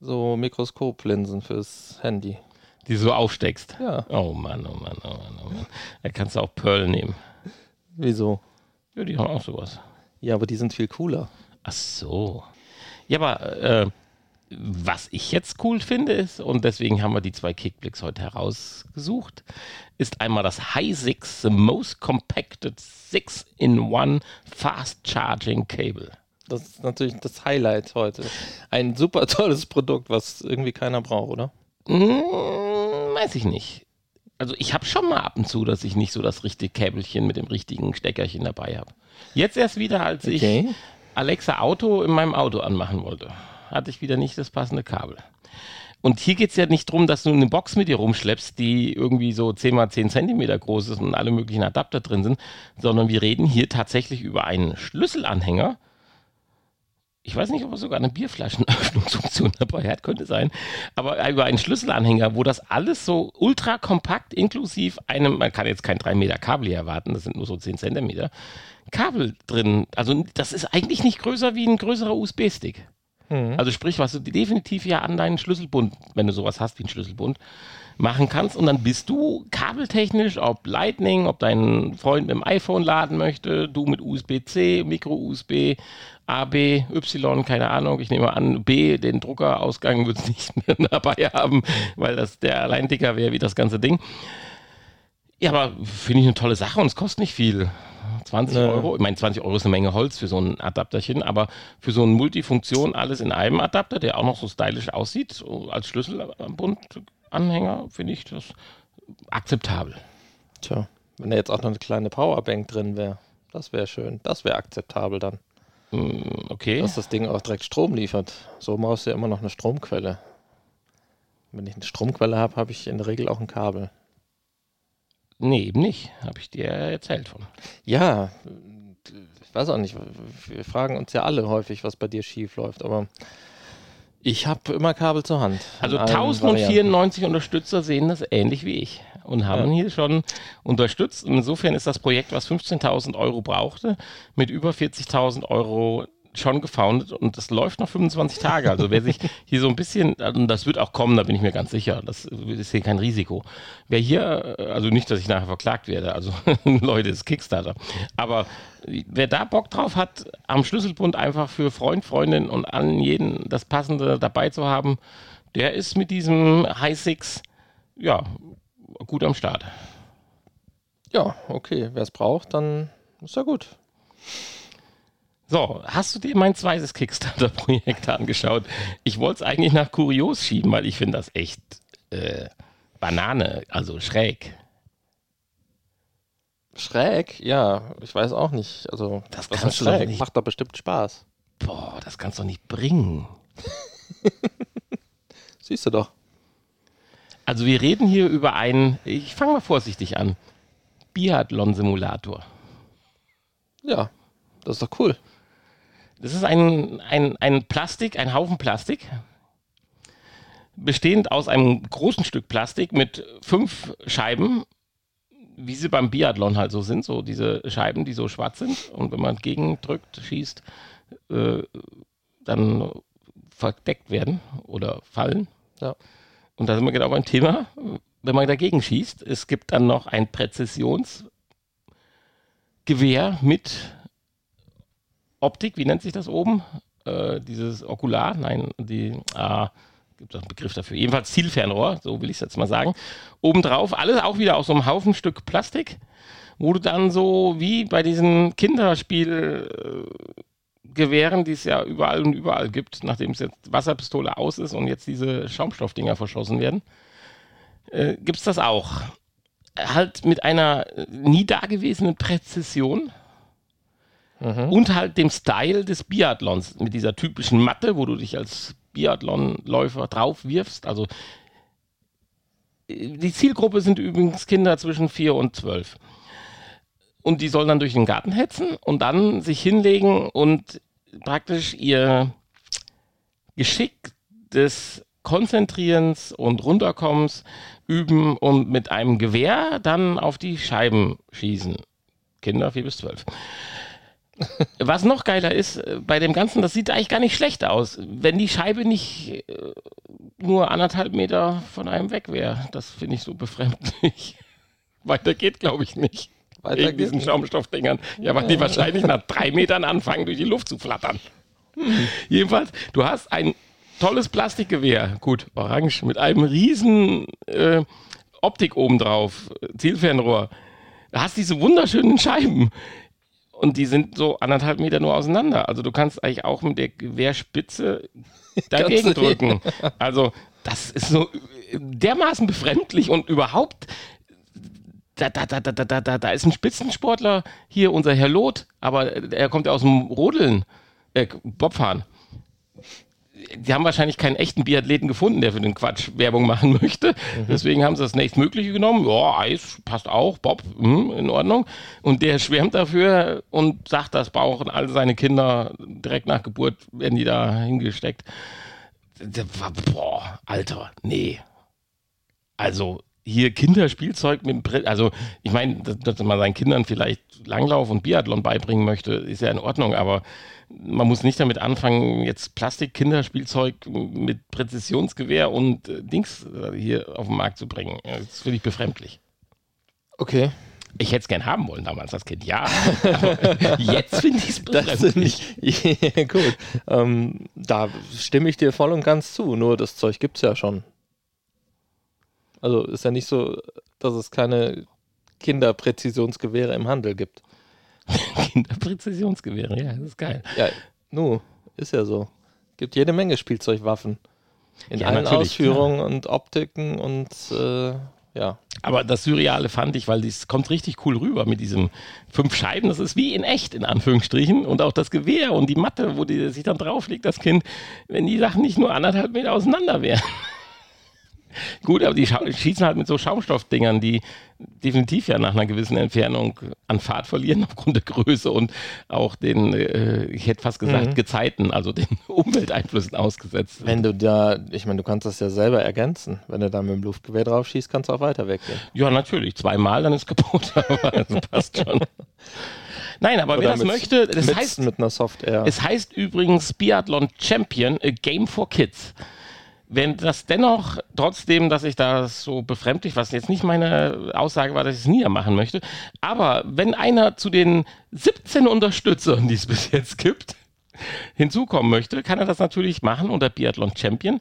So Mikroskoplinsen fürs Handy. Die du so aufsteckst. Ja, Oh Mann, oh Mann, oh Mann, oh Mann. Da kannst du auch Pearl nehmen. wieso? Ja, die haben auch sowas. Ja, aber die sind viel cooler. Ach so. Ja, aber äh, was ich jetzt cool finde ist, und deswegen haben wir die zwei Kickblicks heute herausgesucht, ist einmal das High 6, the most compacted 6-in-1 Fast Charging Cable. Das ist natürlich das Highlight heute. Ein super tolles Produkt, was irgendwie keiner braucht, oder? Hm, weiß ich nicht. Also ich habe schon mal ab und zu, dass ich nicht so das richtige Käbelchen mit dem richtigen Steckerchen dabei habe. Jetzt erst wieder, als Okay. ich Alexa Auto in meinem Auto anmachen wollte, hatte ich wieder nicht das passende Kabel. Und hier geht es ja nicht darum, dass du eine Box mit dir rumschleppst, die irgendwie so 10 mal 10 Zentimeter groß ist und alle möglichen Adapter drin sind, sondern wir reden hier tatsächlich über einen Schlüsselanhänger. Ich weiß nicht, ob er sogar eine Bierflaschenöffnungsfunktion dabei hat, könnte sein. Aber über einen Schlüsselanhänger, wo das alles so ultra kompakt inklusiv einem, man kann jetzt kein 3 Meter Kabel hier erwarten, das sind nur so 10 Zentimeter, Kabel drin. Also das ist eigentlich nicht größer wie ein größerer USB-Stick. Also sprich, was du definitiv ja an deinen Schlüsselbund, wenn du sowas hast wie einen Schlüsselbund, machen kannst. Und dann bist du kabeltechnisch, ob Lightning, ob dein Freund mit dem iPhone laden möchte, du mit USB-C, Micro-USB, A, B, Y, keine Ahnung. Ich nehme an, B, den Druckerausgang wird es nicht mehr dabei haben, weil das der allein dicker wäre wie das ganze Ding. Ja, aber finde ich eine tolle Sache und es kostet nicht viel. 20 Ja. Euro. Ich meine, 20 Euro ist eine Menge Holz für so ein Adapterchen, aber für so eine Multifunktion alles in einem Adapter, der auch noch so stylisch aussieht, als Schlüsselbundanhänger, finde ich das akzeptabel. Tja, wenn da jetzt auch noch eine kleine Powerbank drin wäre, das wäre schön. Das wäre akzeptabel dann, Hm, Okay. dass das Ding auch direkt Strom liefert. So brauchst du ja immer noch eine Stromquelle. Wenn ich eine Stromquelle habe, habe ich in der Regel auch ein Kabel. Nee, eben nicht. Habe ich dir erzählt von. Ja, ich weiß auch nicht. Wir fragen uns ja alle häufig, was bei dir schief läuft, aber ich habe immer Kabel zur Hand. Also In allen 1094 Unterstützer sehen das ähnlich wie ich und haben Ja. hier schon unterstützt. Und insofern ist das Projekt, was 15.000 Euro brauchte, mit über 40.000 Euro schon gefoundet und das läuft noch 25 Tage. Also wer sich hier so ein bisschen, und das wird auch kommen, da bin ich mir ganz sicher, das ist hier kein Risiko. Wer hier, also nicht, dass ich nachher verklagt werde, also Leute, ist Kickstarter, aber wer da Bock drauf hat, am Schlüsselbund einfach für Freund, Freundin und allen jeden das Passende dabei zu haben, der ist mit diesem High Six, ja, gut am Start. Ja, okay. Wer es braucht, dann ist ja gut. So, hast du dir mein zweites Kickstarter-Projekt angeschaut? Ich wollte es eigentlich nach Kurios schieben, weil ich finde das echt äh, Banane, also schräg. Schräg, ja, ich weiß auch nicht. Also, Das kannst schräg? nicht. Macht doch bestimmt Spaß. Boah, das kannst du doch nicht bringen. Siehst du doch. Also wir reden hier über einen, ich fange mal vorsichtig an, Biathlon-Simulator. Ja, das ist doch cool. Das ist ein, ein, ein Plastik, ein Haufen Plastik, bestehend aus einem großen Stück Plastik mit fünf Scheiben, wie sie beim Biathlon halt so sind, so diese Scheiben, die so schwarz sind und wenn man gegendrückt, schießt, äh, dann verdeckt werden oder fallen. Ja. Und da sind wir genau beim Thema, wenn man dagegen schießt, es gibt dann noch ein Präzisionsgewehr mit Optik, wie nennt sich das oben? Äh, dieses Okular, nein, die, ah, gibt es einen Begriff dafür. Jedenfalls Zielfernrohr, so will ich es jetzt mal sagen. Obendrauf, alles auch wieder aus so einem Haufen Stück Plastik, wo du dann so wie bei diesen Kinderspielgewehren, die es ja überall und überall gibt, nachdem es jetzt Wasserpistole aus ist und jetzt diese Schaumstoffdinger verschossen werden, äh, gibt es das auch. Halt mit einer äh, nie dagewesenen Präzision und halt dem Style des Biathlons mit dieser typischen Matte, wo du dich als Biathlonläufer drauf wirfst. Also äh, die Zielgruppe sind übrigens Kinder zwischen 4 und 12. Und die sollen dann durch den Garten hetzen und dann sich hinlegen und praktisch ihr Geschick des Konzentrierens und Runterkommens üben und mit einem Gewehr dann auf die Scheiben schießen. Kinder 4 bis 12. Was noch geiler ist, äh, bei dem Ganzen, das sieht eigentlich gar nicht schlecht aus, wenn die Scheibe nicht äh, nur anderthalb Meter von einem weg wäre. Das finde ich so befremdlich. Weiter geht, glaube ich, nicht. Weiter Wegen diesen. Schaumstoffdingern. Ja, weil die wahrscheinlich nach drei Metern anfangen, durch die Luft zu flattern. Jedenfalls, du hast ein tolles Plastikgewehr, gut, orange, mit einem riesen äh, Optik obendrauf, äh, Zielfernrohr. Du hast diese wunderschönen Scheiben. Und die sind so anderthalb Meter nur auseinander. Also du kannst eigentlich auch mit der Gewehrspitze dagegen drücken. Also das ist so dermaßen befremdlich und überhaupt da, da, da, da, da, da, da ist ein Spitzensportler, hier unser Herr Loth, aber er kommt ja aus dem Rodeln, äh, Bobfahren die haben wahrscheinlich keinen echten Biathleten gefunden, der für den Quatsch Werbung machen möchte. Mhm. Deswegen haben sie das nächstmögliche genommen. Ja, Eis passt auch, Bob, mh, in Ordnung. Und der schwärmt dafür und sagt, das brauchen all seine Kinder direkt nach Geburt, werden die da hingesteckt. Boah, Alter, nee. Also, hier Kinderspielzeug mit, also ich meine, dass, dass man seinen Kindern vielleicht Langlauf und Biathlon beibringen möchte, ist ja in Ordnung, aber man muss nicht damit anfangen, jetzt Plastik-Kinderspielzeug mit Präzisionsgewehr und äh, Dings äh, hier auf den Markt zu bringen. Das finde ich befremdlich. Okay. Ich hätte es gern haben wollen damals als Kind, ja. jetzt finde ich es befremdlich. ja, gut. Ähm, da stimme ich dir voll und ganz zu. Nur das Zeug gibt es ja schon. Also ist ja nicht so, dass es keine Kinderpräzisionsgewehre im Handel gibt. Kinderpräzisionsgewehre, ja, das ist geil. Ja, nu, ist ja so. Gibt jede Menge Spielzeugwaffen. In ja, allen Ausführungen klar. und Optiken und äh, ja. Aber das Surreale fand ich, weil es kommt richtig cool rüber mit diesen fünf Scheiben. Das ist wie in echt, in Anführungsstrichen. Und auch das Gewehr und die Matte, wo die sich dann drauflegt, das Kind, wenn die Sachen nicht nur anderthalb Meter auseinander wären. Gut, aber die schießen halt mit so Schaumstoffdingern, die definitiv ja nach einer gewissen Entfernung an Fahrt verlieren aufgrund der Größe und auch den, äh, ich hätte fast gesagt, mhm. Gezeiten, also den Umwelteinflüssen ausgesetzt. Wenn du da, ich meine, du kannst das ja selber ergänzen. Wenn du da mit dem Luftgewehr drauf schießt, kannst du auch weiter weggehen. Ja, natürlich. Zweimal, dann ist kaputt, aber das passt schon. Nein, aber Oder wer das mit, möchte, das mit, heißt, mit einer Software. Es heißt übrigens Biathlon Champion, a Game for Kids wenn das dennoch, trotzdem, dass ich das so befremdlich, was jetzt nicht meine Aussage war, dass ich es niedermachen möchte, aber wenn einer zu den 17 Unterstützern, die es bis jetzt gibt, hinzukommen möchte, kann er das natürlich machen unter Biathlon Champion.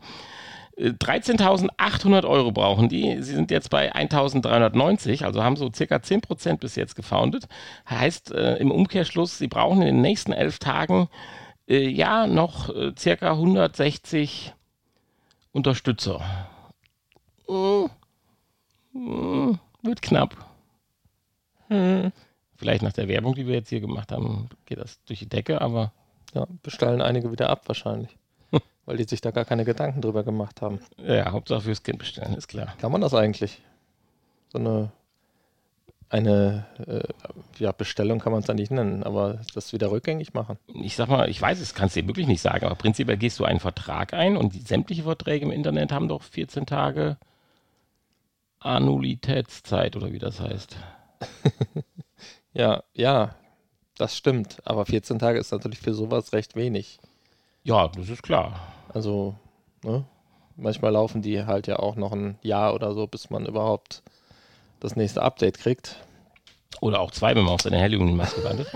13.800 äh, Euro brauchen die. Sie sind jetzt bei 1.390, also haben so circa 10% bis jetzt gefoundet. Heißt äh, im Umkehrschluss, sie brauchen in den nächsten elf Tagen äh, ja noch äh, circa 160 Unterstützer. Hm. Hm. Wird knapp. Hm. Vielleicht nach der Werbung, die wir jetzt hier gemacht haben, geht das durch die Decke, aber. Ja, bestellen einige wieder ab wahrscheinlich. weil die sich da gar keine Gedanken drüber gemacht haben. Ja, Hauptsache fürs Kind bestellen, ist klar. Kann man das eigentlich? So eine eine äh, ja, Bestellung kann man es da nicht nennen, aber das wieder rückgängig machen. Ich sag mal, ich weiß es, kannst du dir wirklich nicht sagen, aber prinzipiell gehst du einen Vertrag ein und die sämtliche Verträge im Internet haben doch 14 Tage Annuitätszeit oder wie das heißt. ja, ja, das stimmt, aber 14 Tage ist natürlich für sowas recht wenig. Ja, das ist klar. Also, ne? manchmal laufen die halt ja auch noch ein Jahr oder so, bis man überhaupt das nächste Update kriegt. Oder auch zwei, wenn man auf seine Halloween-Maske landet.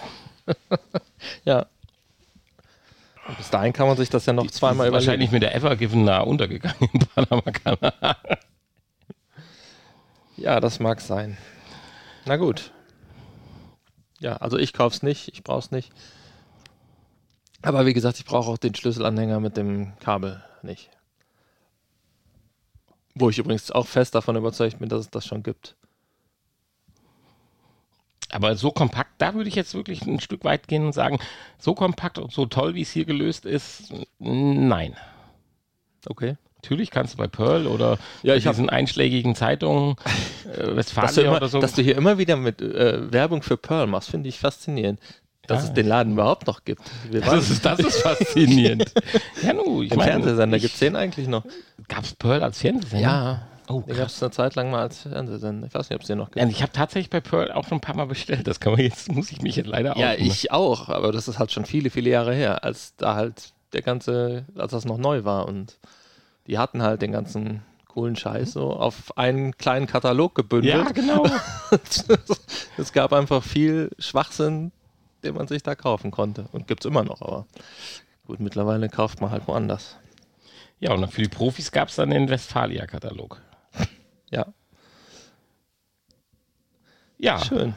ja. Und bis dahin kann man sich das ja noch die, zweimal überlegen. Wahrscheinlich mit der Evergiven nah untergegangen im Panama-Kanal. ja, das mag sein. Na gut. Ja, also ich kaufe es nicht, ich brauche es nicht. Aber wie gesagt, ich brauche auch den Schlüsselanhänger mit dem Kabel nicht. Wo ich übrigens auch fest davon überzeugt bin, dass es das schon gibt. Aber so kompakt, da würde ich jetzt wirklich ein Stück weit gehen und sagen, so kompakt und so toll, wie es hier gelöst ist, nein. Okay. Natürlich kannst du bei Pearl oder ja, ich diesen einschlägigen Zeitungen äh, Westfalia oder so. Dass du hier immer wieder mit äh, Werbung für Pearl machst, finde ich faszinierend. Dass ja. es den Laden überhaupt noch gibt. Das ist, das ist, faszinierend. ja, nu, ich meine. Fernsehsender gibt es den eigentlich noch? Gab es Pearl als Fernsehsender? Ja. Oh, den gab es eine Zeit lang mal als Fernsehsender. Ich weiß nicht, ob es den noch gibt. Ja, ich habe tatsächlich bei Pearl auch schon ein paar Mal bestellt. Das kann man jetzt, muss ich mich jetzt leider auch. Ja, ich auch, aber das ist halt schon viele, viele Jahre her, als da halt der ganze, als das noch neu war und die hatten halt den ganzen coolen Scheiß so auf einen kleinen Katalog gebündelt. Ja, genau. es gab einfach viel Schwachsinn, den man sich da kaufen konnte. Und gibt es immer noch, aber gut, mittlerweile kauft man halt woanders. Ja, und für die Profis gab es dann den Westfalia-Katalog. Ja. Ja. Schön.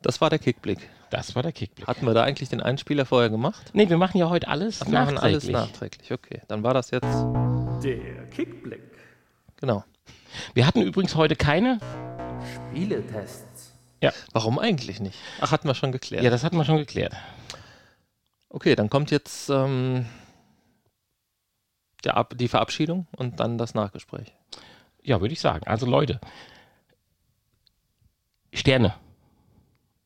Das war der Kickblick. Das war der Kickblick. Hatten wir da eigentlich den Einspieler vorher gemacht? Nee, wir machen ja heute alles Ach, wir machen nachträglich. alles nachträglich. Okay, dann war das jetzt. Der Kickblick. Genau. Wir hatten übrigens heute keine. Spieletests. Warum eigentlich nicht? Ach, hatten wir schon geklärt. Ja, das hatten wir schon geklärt. Okay, dann kommt jetzt ähm, der Ab die Verabschiedung und dann das Nachgespräch. Ja, würde ich sagen. Also Leute, Sterne.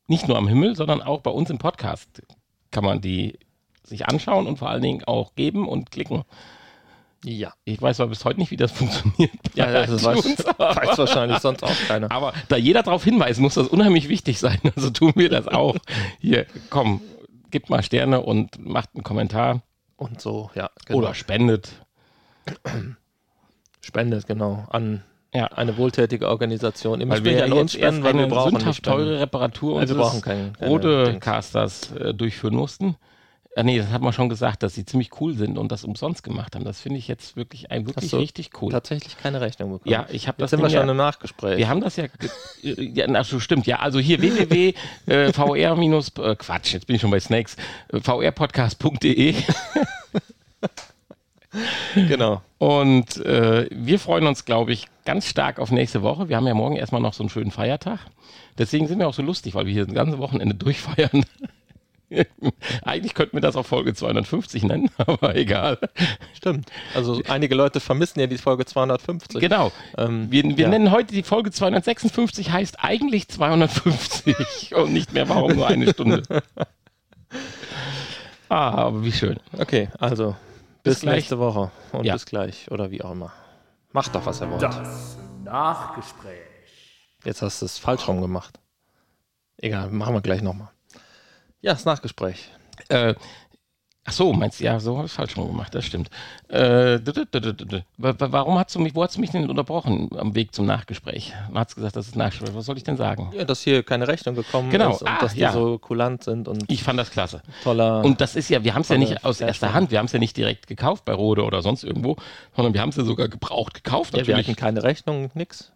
Nicht nur am Himmel, sondern auch bei uns im Podcast kann man die sich anschauen und vor allen Dingen auch geben und klicken. Ja. Ich weiß aber bis heute nicht, wie das funktioniert. Ja, das weiß, iTunes, weiß wahrscheinlich sonst auch keiner. Aber da jeder darauf hinweisen muss, das unheimlich wichtig sein. Also tun wir das auch. Hier, komm, gebt mal Sterne und macht einen Kommentar Und so, ja. Genau. oder spendet. spendet, genau, an Ja. eine wohltätige Organisation. Ihr müsst Weil wir nicht an uns spenden, weil wir brauchen sündhaft teure Reparatur Also wir unseres brauchen keinen keine rote. Casters äh, durchführen mussten. Ah, nee, das hat man schon gesagt, dass sie ziemlich cool sind und das umsonst gemacht haben. Das finde ich jetzt wirklich ein wirklich richtig cool. Tatsächlich keine Rechnung bekommen. Ja, ich habe das sind wir schon ja, im Nachgespräch. wir haben das ja, ja ach so, stimmt, ja, also hier www äh, äh, Quatsch, jetzt bin ich schon bei Snakes, äh, vrpodcast.de genau. und äh, wir freuen uns, glaube ich, ganz stark auf nächste Woche. Wir haben ja morgen erstmal noch so einen schönen Feiertag. Deswegen sind wir auch so lustig, weil wir hier das ganze Wochenende durchfeiern. Eigentlich könnten wir das auch Folge 250 nennen, aber egal. Stimmt. Also einige Leute vermissen ja die Folge 250. Genau. Ähm, Wir, wir ja. nennen heute die Folge 256, heißt eigentlich 250 und nicht mehr, warum nur eine Stunde. Ah, aber wie schön. Okay, also bis, Bis gleich. nächste Woche und Ja. bis gleich oder wie auch immer. Macht doch, was ihr wollt. Das Nachgespräch. Jetzt hast du es falsch rum gemacht. Egal, machen wir gleich nochmal. Ja, das Nachgespräch. Äh, ach so, meinst du, ja, so habe ich falsch rum gemacht, das stimmt. Äh, warum hast du mich, wo hast du mich denn unterbrochen am Weg zum Nachgespräch? Du hast gesagt, das ist Nachgespräch. Was soll ich denn sagen? Ja, dass hier keine Rechnung gekommen Genau. ist und Ah, dass die ja. so kulant sind und Ich fand das klasse. toller. Und das ist ja, wir haben es ja nicht aus erster. Hand, wir haben es ja nicht direkt gekauft bei Rode oder sonst irgendwo, sondern wir haben es ja sogar gebraucht gekauft. ja, wir Natürlich. hatten keine Rechnung, nix.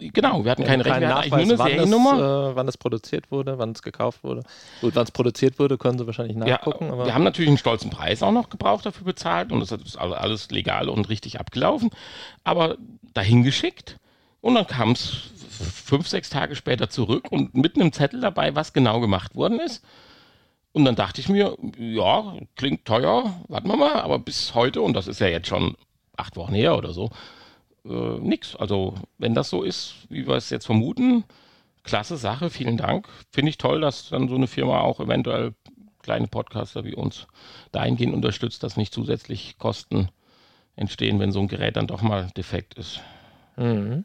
Genau, wir hatten keine Kein Rechnung, wir hatten Nachweis, eigentlich nur wann eine es, Seriennummer. äh, wann es produziert wurde, wann es gekauft wurde. Gut, wann es produziert wurde, können sie wahrscheinlich Ja, nachgucken. aber wir haben natürlich einen stolzen Preis auch noch gebraucht dafür bezahlt und das ist all- alles legal und richtig abgelaufen, aber dahin geschickt und dann kam es fünf, sechs Tage später zurück und mit einem Zettel dabei, was genau gemacht worden ist. Und dann dachte ich mir, ja, klingt teuer, warten wir mal, aber bis heute, und das ist ja jetzt schon acht Wochen her oder so, äh, nix. Also, wenn das so ist, wie wir es jetzt vermuten, klasse Sache, vielen Dank. Finde ich toll, dass dann so eine Firma auch eventuell kleine Podcaster wie uns dahingehend unterstützt, dass nicht zusätzlich Kosten entstehen, wenn so ein Gerät dann doch mal defekt ist. Mhm.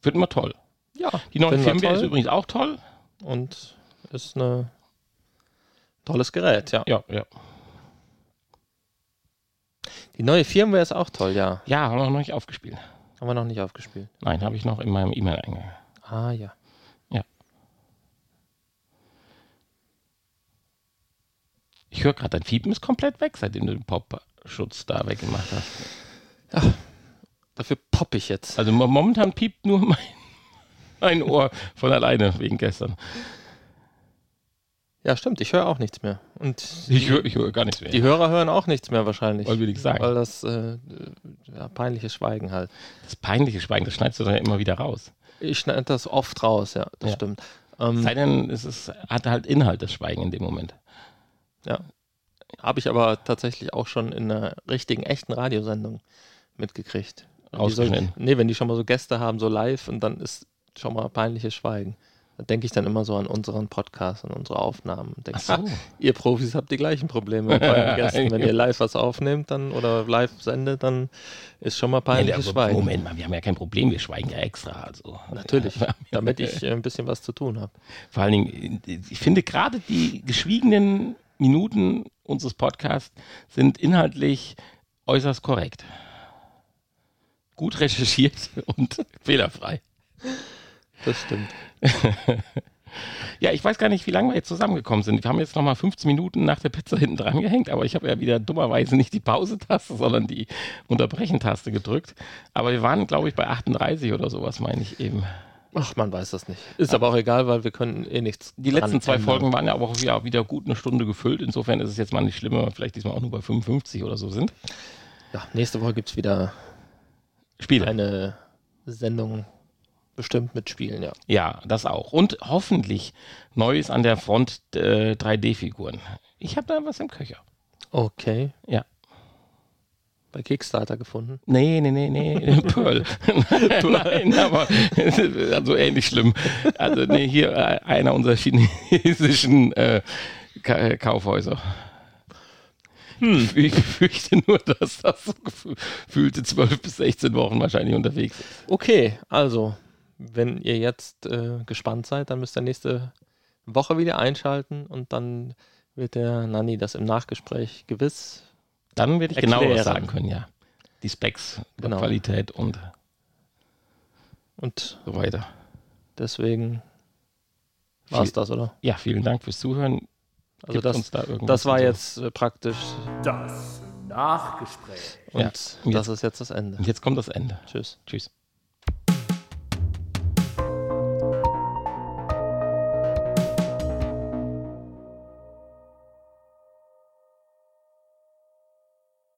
Finden wir toll. Ja, Die neue Firmware ist übrigens auch toll. und ist ein tolles Gerät, ja. Ja, ja. Die neue Firmware ist auch toll, ja. Ja, haben wir noch nicht aufgespielt. Haben wir noch nicht aufgespielt. Nein, habe ich noch in meinem E-Mail-Eingang. Ah, ja. Ich höre gerade, dein Fiepen ist komplett weg, seitdem du den Pop-Schutz da weggemacht hast. Dafür popp ich jetzt. Also mo- momentan piept nur mein, mein Ohr von alleine wegen gestern. Ja, stimmt, ich höre auch nichts mehr. Und Ich höre hör gar nichts mehr. die Hörer hören auch nichts mehr wahrscheinlich. Wollen wir nichts sagen. Weil das äh, ja, peinliches Schweigen halt. Das peinliche Schweigen, das schneidest du dann immer wieder raus. Ich schneide das oft raus, ja, das Ja. stimmt. Ähm, Sei denn, es ist, hat halt Inhalt, das Schweigen in dem Moment. ja. Habe ich aber tatsächlich auch schon in einer richtigen, echten Radiosendung mitgekriegt. Wenn die so, Rausgeschnitten. nee, wenn die schon mal so Gäste haben, so live und dann ist schon mal peinliches Schweigen. Denke ich dann immer so an unseren Podcast, an unsere Aufnahmen. Denke, so. "Ah, ihr Profis habt die gleichen Probleme euren Gästen. Wenn ihr live was aufnehmt dann oder live sendet, dann ist schon mal Nee, peinliches aber Schweigen. Moment mal, wir haben ja kein Problem, wir schweigen ja extra. Also. Natürlich, Ja, damit ich äh, ein bisschen was zu tun habe. Vor allen Dingen, ich finde gerade die geschwiegenen Minuten unseres Podcasts sind inhaltlich äußerst korrekt. Gut recherchiert und fehlerfrei. Das stimmt. Ja, ich weiß gar nicht, wie lange wir jetzt zusammengekommen sind. Wir haben jetzt nochmal 15 Minuten nach der Pizza hinten dran gehängt, aber ich habe ja wieder dummerweise nicht die Pause-Taste, sondern die Unterbrechen-Taste gedrückt. Aber wir waren, glaube ich, bei 38 oder sowas, meine ich eben. Ach, man weiß das nicht. Ist aber auch egal, weil wir können eh nichts. Die letzten zwei ändern. Folgen waren ja aber auch wieder, wieder gut eine Stunde gefüllt. Insofern ist es jetzt mal nicht schlimm, wenn wir vielleicht diesmal auch nur bei 55 oder so sind. Ja, nächste Woche gibt es wieder Spiele. eine Sendung bestimmt mit Spielen, ja. Ja, das auch. Und hoffentlich Neues an der Front äh, 3D-Figuren. Ich habe da was im Köcher. Okay. Ja. Bei Kickstarter gefunden. Nee, nee, nee, nee, Pearl. Nein, aber also ähnlich schlimm. Also nee, hier äh, einer unserer chinesischen äh, Ka Kaufhäuser. Hm. Ich fürchte nur, dass das so gefühlte 12 bis 16 Wochen wahrscheinlich unterwegs ist. Okay, also, wenn ihr jetzt äh, gespannt seid, dann müsst ihr nächste Woche wieder einschalten und dann wird der Nanni das im Nachgespräch gewiss. Dann werde ich genau Erklären. sagen können, ja. Die Specs, Genau. Qualität und Und so weiter. deswegen war es das, oder? Ja, vielen Dank fürs Zuhören. Also Gibt das, uns da das war jetzt äh, praktisch Das Nachgespräch. und Ja. Und das ist jetzt das Ende. Und jetzt kommt das Ende. Tschüss. Tschüss.